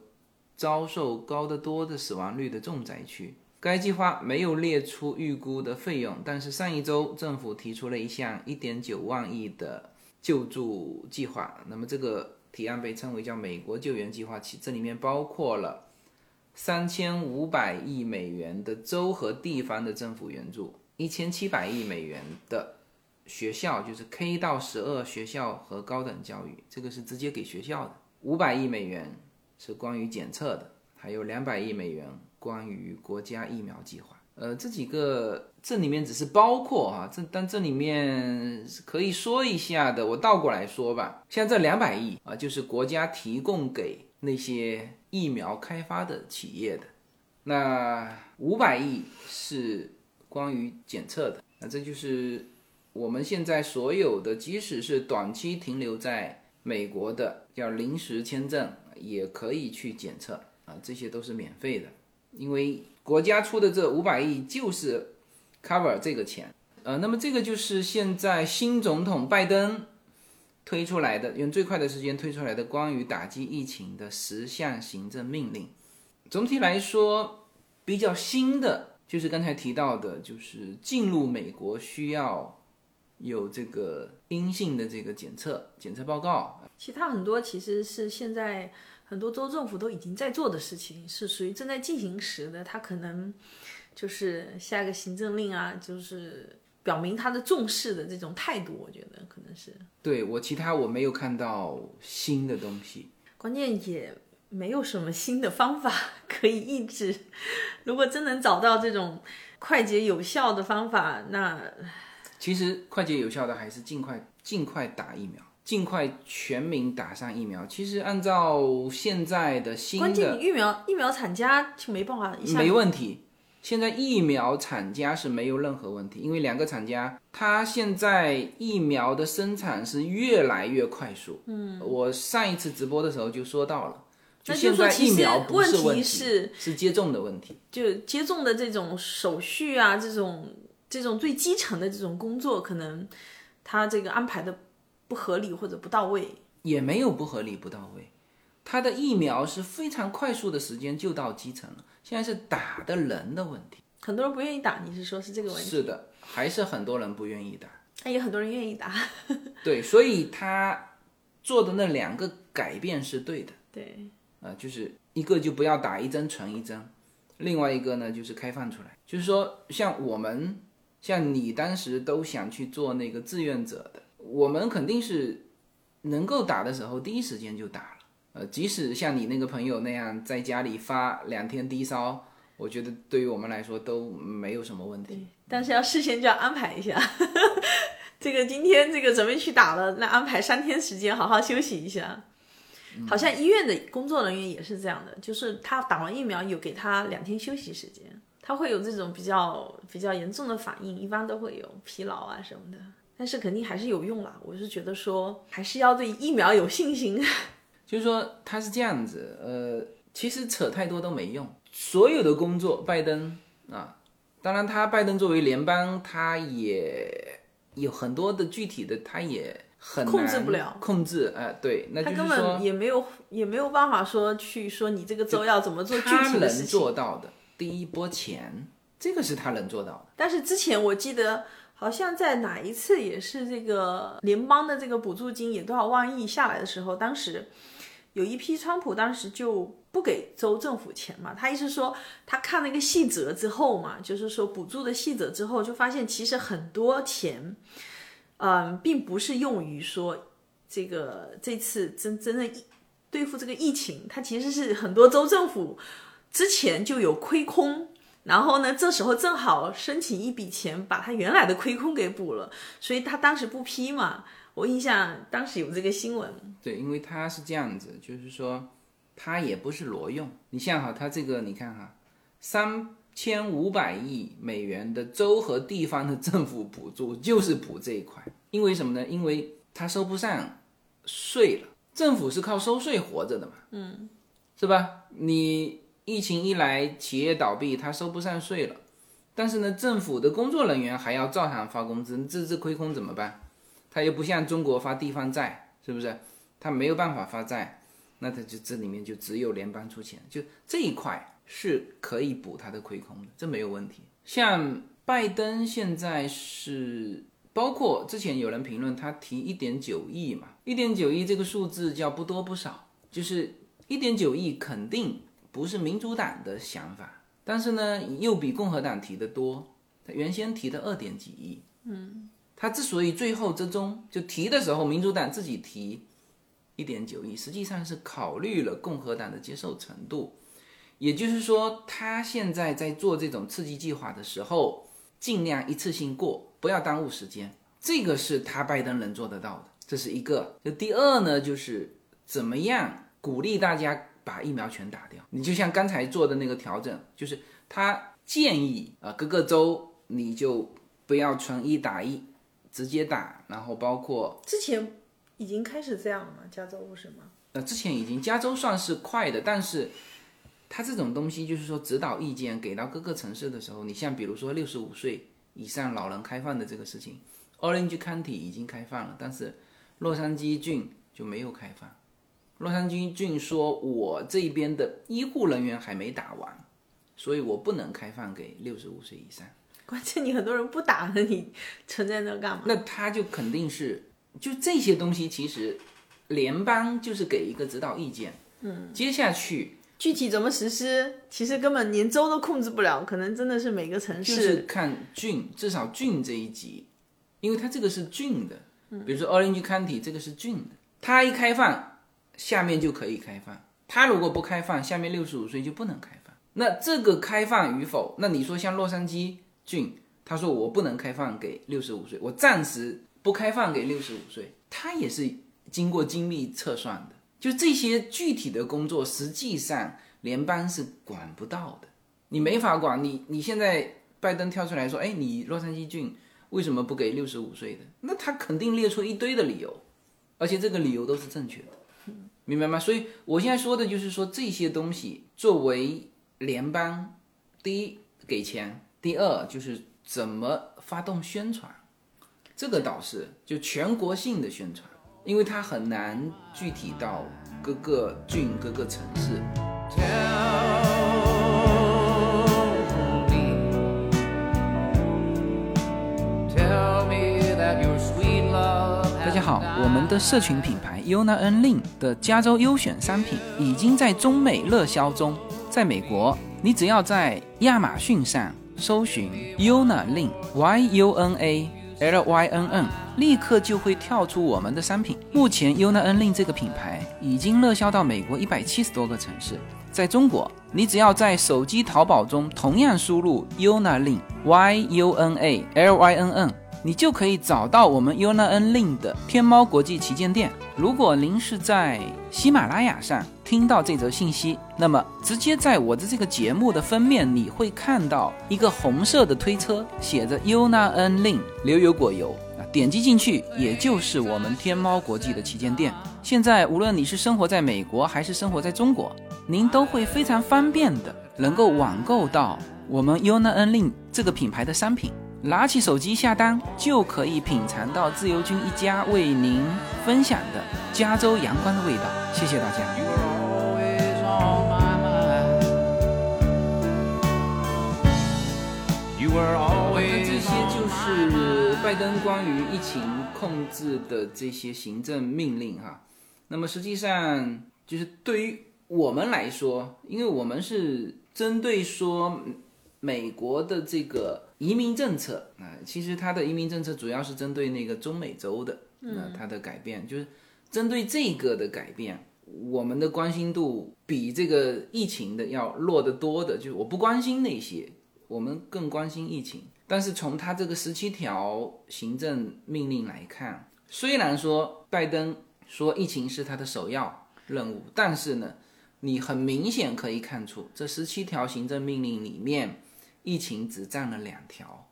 遭受高得多的死亡率的重灾区。该计划没有列出预估的费用，但是上一周政府提出了一项1.9万亿的救助计划。那么这个提案被称为叫美国救援计划，其这里面包括了三千五百亿美元的州和地方的政府援助，一千七百亿美元的学校，就是 K 到十二学校和高等教育，这个是直接给学校的，五百亿美元是关于检测的，还有两百亿美元关于国家疫苗计划。呃，这几个这里面只是包括啊，这但这里面可以说一下的，我倒过来说吧，像这两百亿啊，就是国家提供给那些疫苗开发的企业的，那五百亿是关于检测的，那这就是我们现在所有的，即使是短期停留在美国的叫临时签证，也可以去检测。啊，这些都是免费的，因为国家出的这五百亿就是 cover 这个钱，呃，那么这个就是现在新总统拜登推出来的，用最快的时间推出来的关于打击疫情的十项行政命令。总体来说，比较新的就是刚才提到的，就是进入美国需要有这个阴性的这个检测检测报告。其他很多其实是现在很多州政府都已经在做的事情，是属于正在进行时的。他可能就是下一个行政令啊，就是表明他的重视的这种态度。我觉得可能是对我其他我没有看到新的东西。关键也没有什么新的方法 可以抑制。如果真能找到这种快捷有效的方法，那其实快捷有效的还是尽快尽快打疫苗，尽快全民打上疫苗。其实按照现在的新关键的疫苗疫苗厂家就没办法一下没问题。现在疫苗厂家是没有任何问题，因为两个厂家，它现在疫苗的生产是越来越快速。嗯，我上一次直播的时候就说到了，那现在就说其实疫苗不是问题，是是接种的问题。就接种的这种手续啊，这种这种最基层的这种工作，可能他这个安排的不合理或者不到位。也没有不合理不到位，他的疫苗是非常快速的时间就到基层了，现在是打的人的问题。很多人不愿意打，你是说是这个问题？是的，还是很多人不愿意打。那也很多人愿意打。对，所以他做的那两个改变是对的。对，啊，就是一个就不要打一针存一针，另外一个呢就是开放出来，就是说像我们，像你当时都想去做那个志愿者的，我们肯定是能够打的时候第一时间就打了，呃，即使像你那个朋友那样在家里发两天低烧，我觉得对于我们来说都没有什么问题。但是要事先就要安排一下。这个今天这个准备去打了，那安排三天时间好好休息一下。好像医院的工作人员也是这样的，就是他打完疫苗有给他两天休息时间，他会有这种比较比较严重的反应，一般都会有疲劳啊什么的，但是肯定还是有用啦。我是觉得说还是要对疫苗有信心。就是说他是这样子，呃，其实扯太多都没用。所有的工作，拜登啊，当然他拜登作为联邦，他也有很多的具体的，他也很控制不了控制，哎、对，那他根本也没有也没有办法说去说你这个州要怎么做具体的事情。做到的第一波钱，这个是他能做到的。但是之前我记得好像在哪一次也是这个联邦的这个补助金也多少万亿下来的时候，当时有一批川普当时就不给州政府钱嘛，他意思说他看那个细则之后嘛，就是说补助的细则之后，就发现其实很多钱，嗯，嗯并不是用于说这个这次真真正疫对付这个疫情，它其实是很多州政府之前就有亏空。然后呢，这时候正好申请一笔钱，把他原来的亏空给补了，所以他当时不批嘛。我印象当时有这个新闻，对，因为他是这样子，就是说它也不是挪用。你像哈，它这个你看哈，三千五百亿美元的州和地方的政府补助就是补这一块，因为什么呢？因为他收不上税了，政府是靠收税活着的嘛，嗯，是吧？你疫情一来，企业倒闭，他收不上税了，但是呢，政府的工作人员还要照常发工资，这这亏空怎么办？他又不像中国发地方债，是不是？他没有办法发债，那他就这里面就只有联邦出钱，就这一块是可以补他的亏空的，这没有问题。像拜登现在是，包括之前有人评论他提一点九亿嘛，一点九亿这个数字叫不多不少，就是一点九亿肯定不是民主党的想法，但是呢又比共和党提的多，他原先提的二点几亿，嗯，他之所以最后之中就提的时候，民主党自己提一点九亿，实际上是考虑了共和党的接受程度。也就是说，他现在在做这种刺激计划的时候，尽量一次性过，不要耽误时间。这个是他拜登能做得到的，这是一个。就第二呢，就是怎么样鼓励大家把疫苗全打掉。你就像刚才做的那个调整，就是他建议啊，各个州你就不要纯一打一，直接打，然后包括之前已经开始这样了吗？加州不是吗？呃，之前已经加州算是快的，但是它这种东西就是说指导意见给到各个城市的时候，你像比如说六十五岁以上老人开放的这个事情，Orange County 已经开放了，但是洛杉矶郡就没有开放。洛杉矶郡说，我这边的医护人员还没打完，所以我不能开放给六十五岁以上。关键你很多人不打了，你存在那干嘛？那他就肯定是，就这些东西，其实联邦就是给一个指导意见，嗯，接下去具体怎么实施，其实根本连州都控制不了，可能真的是每个城就是。看郡，至少郡这一级，因为它这个是郡的，比如说 Orange County 这个是郡的，它一开放，下面就可以开放，它如果不开放，下面六十五岁就不能开放。那这个开放与否，那你说像洛杉矶郡，他说我不能开放给六十五岁，我暂时不开放给六十五岁，他也是经过精密测算的。就这些具体的工作，实际上联邦是管不到的，你没法管。你你现在拜登跳出来说，哎，你洛杉矶郡为什么不给六十五岁的？那他肯定列出一堆的理由，而且这个理由都是正确的，明白吗？所以我现在说的就是说这些东西作为联邦，第一给钱，第二就是怎么发动宣传，这个倒是就全国性的宣传。因为它很难具体到各个郡、各个城市。Tell me that your sweet love 大家好，我们的社群品牌 Yona N Lin 的加州优选商品已经在中美热销中。在美国，你只要在亚马逊上搜寻 Yona Lin Y U N A L Y N N，立刻就会跳出我们的商品。目前 Yona N Lin 这个品牌已经热销到美国一百七十多个城市。在中国，你只要在手机淘宝中同样输入 Yona Lin Y U N A L Y N N。你就可以找到我们 U N A N L I N 的天猫国际旗舰店。如果您是在喜马拉雅上听到这则信息，那么直接在我的这个节目的封面，你会看到一个红色的推车，写着 Yuna N Lin 牛油果油啊，点击进去，也就是我们天猫国际的旗舰店。现在无论你是生活在美国还是生活在中国，您都会非常方便的能够网购到我们 U N A N L I N 这个品牌的商品。拿起手机下单，就可以品尝到自由军一家为您分享的加州阳光的味道。谢谢大家。那么这些就是拜登关于疫情控制的这些行政命令哈。那么实际上就是对于我们来说，因为我们是针对说美国的这个移民政策啊、其实它的移民政策主要是针对那个中美洲的，那它的改变就是针对这个的改变。我们的关心度比这个疫情的要弱得多的，就是我不关心那些，我们更关心疫情。但是从他这个十七条行政命令来看，虽然说拜登说疫情是他的首要任务，但是呢，你很明显可以看出，这十七条行政命令里面，疫情只占了两条，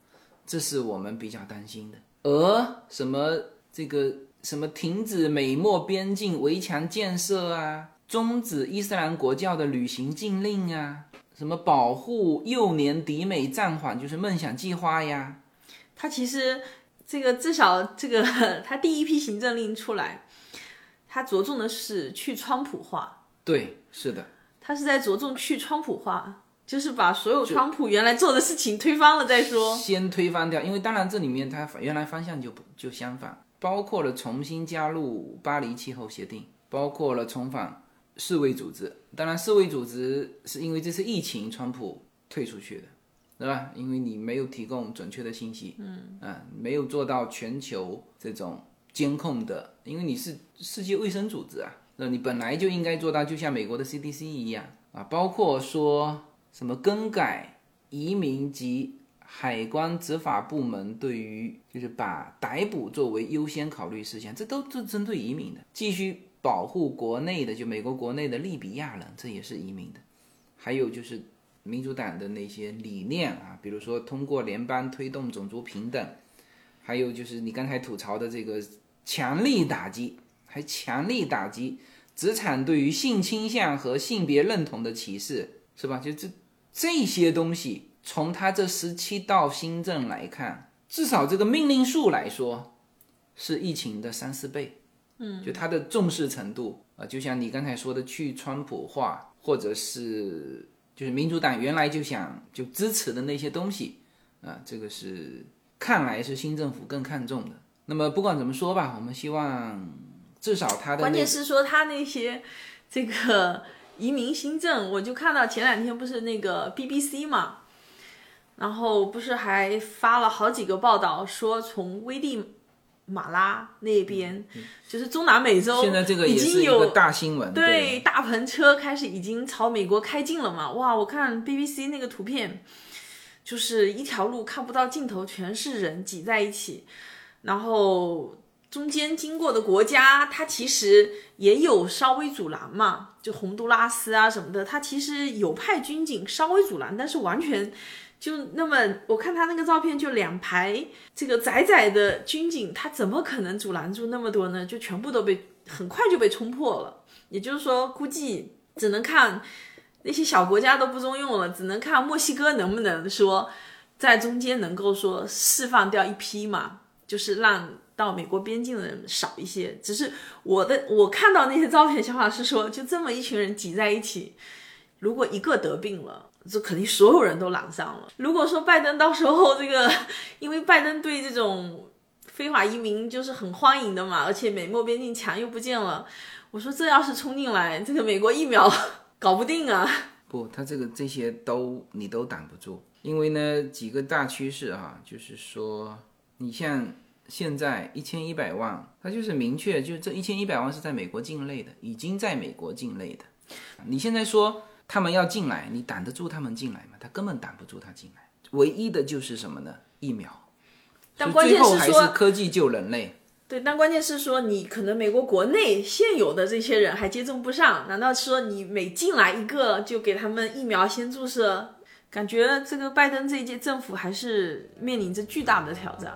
这是我们比较担心的。而什么这个什么停止美墨边境围墙建设啊，终止伊斯兰国教的旅行禁令啊，什么保护幼年抵美暂缓，就是梦想计划呀，他其实这个至少这个 他第一批行政令出来，他着重的是去川普化，对，是的。他是在着重去川普化，就是把所有川普原来做的事情推翻了再说。先推翻掉，因为当然这里面它原来方向就不就相反，包括了重新加入巴黎气候协定，包括了重返世卫组织。当然，世卫组织是因为这次疫情，川普退出去的，对吧？因为你没有提供准确的信息，嗯啊，没有做到全球这种监控的，因为你是世界卫生组织啊，那你本来就应该做到，就像美国的 CDC 一样啊，包括说什么更改移民及海关执法部门对于就是把逮捕作为优先考虑事项，这都是针对移民的。继续保护国内的，就美国国内的利比亚人，这也是移民的。还有就是民主党的那些理念啊，比如说通过联邦推动种族平等，还有就是你刚才吐槽的这个强力打击，还强力打击职场对于性倾向和性别认同的歧视，是吧？就这这些东西，从他这十七道新政来看，至少这个命令数来说，是疫情的三四倍。嗯，就他的重视程度啊、就像你刚才说的去川普化，或者是就是民主党原来就想就支持的那些东西啊、这个是看来是新政府更看重的。那么不管怎么说吧，我们希望至少他的关键是说他那些这个移民新政，我就看到前两天不是那个 BBC 嘛，然后不是还发了好几个报道，说从危地马拉那边，就是中南美洲，嗯现在这个已经有大新闻，对，大篷车开始已经朝美国开进了嘛？哇，我看 BBC 那个图片，就是一条路看不到尽头，全是人挤在一起，然后中间经过的国家，它其实也有稍微阻拦嘛，就洪都拉斯啊什么的，它其实有派军警稍微阻拦，但是完全。就那么，我看他那个照片，就两排这个窄窄的军警，他怎么可能阻拦住那么多呢？就全部都被很快就被冲破了。也就是说，估计只能看那些小国家都不中用了，只能看墨西哥能不能说在中间能够说释放掉一批嘛，就是让到美国边境的人少一些。只是我的我看到那些照片想法是说，就这么一群人挤在一起，如果一个得病了。这肯定所有人都染上了。如果说拜登到时候这个，因为拜登对这种非法移民就是很欢迎的嘛，而且美墨边境墙又不见了，我说这要是冲进来，这个美国疫苗 搞不定啊。不，他这个这些都你都挡不住，因为呢几个大趋势哈、就是说你像现在一千一百万，它就是明确，就是这一千一百万是在美国境内的，已经在美国境内的。你现在说他们要进来，你挡得住他们进来吗？他根本挡不住他进来，唯一的就是什么呢？疫苗。但关键是说科技救人类。对，但关键是说你可能美国国内现有的这些人还接种不上，难道说你每进来一个就给他们疫苗先注射？感觉这个拜登这一届政府还是面临着巨大的挑战。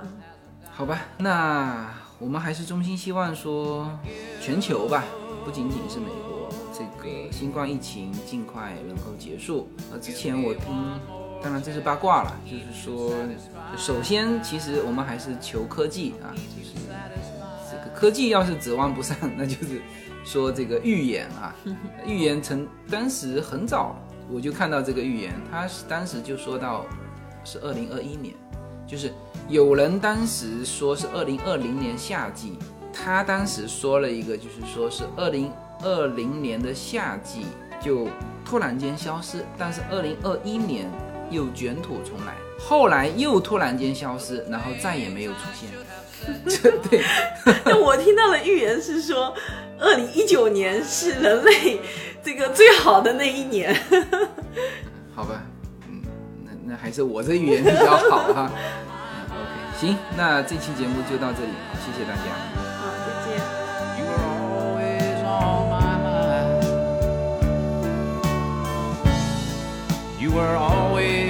好吧，那我们还是衷心希望说，全球吧，不仅仅是美国，这个新冠疫情尽快能够结束。呃，之前我听，当然这是八卦了，就是说，首先其实我们还是求科技啊，就是这个科技要是指望不上，那就是说这个预言啊，预言曾当时很早我就看到这个预言，他是当时就说到是二零二一年，就是。有人当时说是二零二零年夏季，他当时说了一个，就是说是二零二零年的夏季就突然间消失，但是二零二一年又卷土重来，后来又突然间消失，然后再也没有出现。对，但我听到的预言是说，二零一九年是人类这个最好的那一年。好吧，嗯，那还是我这语言比较好哈。OK，行，那这期节目就到这里，好，谢谢大家。好，再见。You were always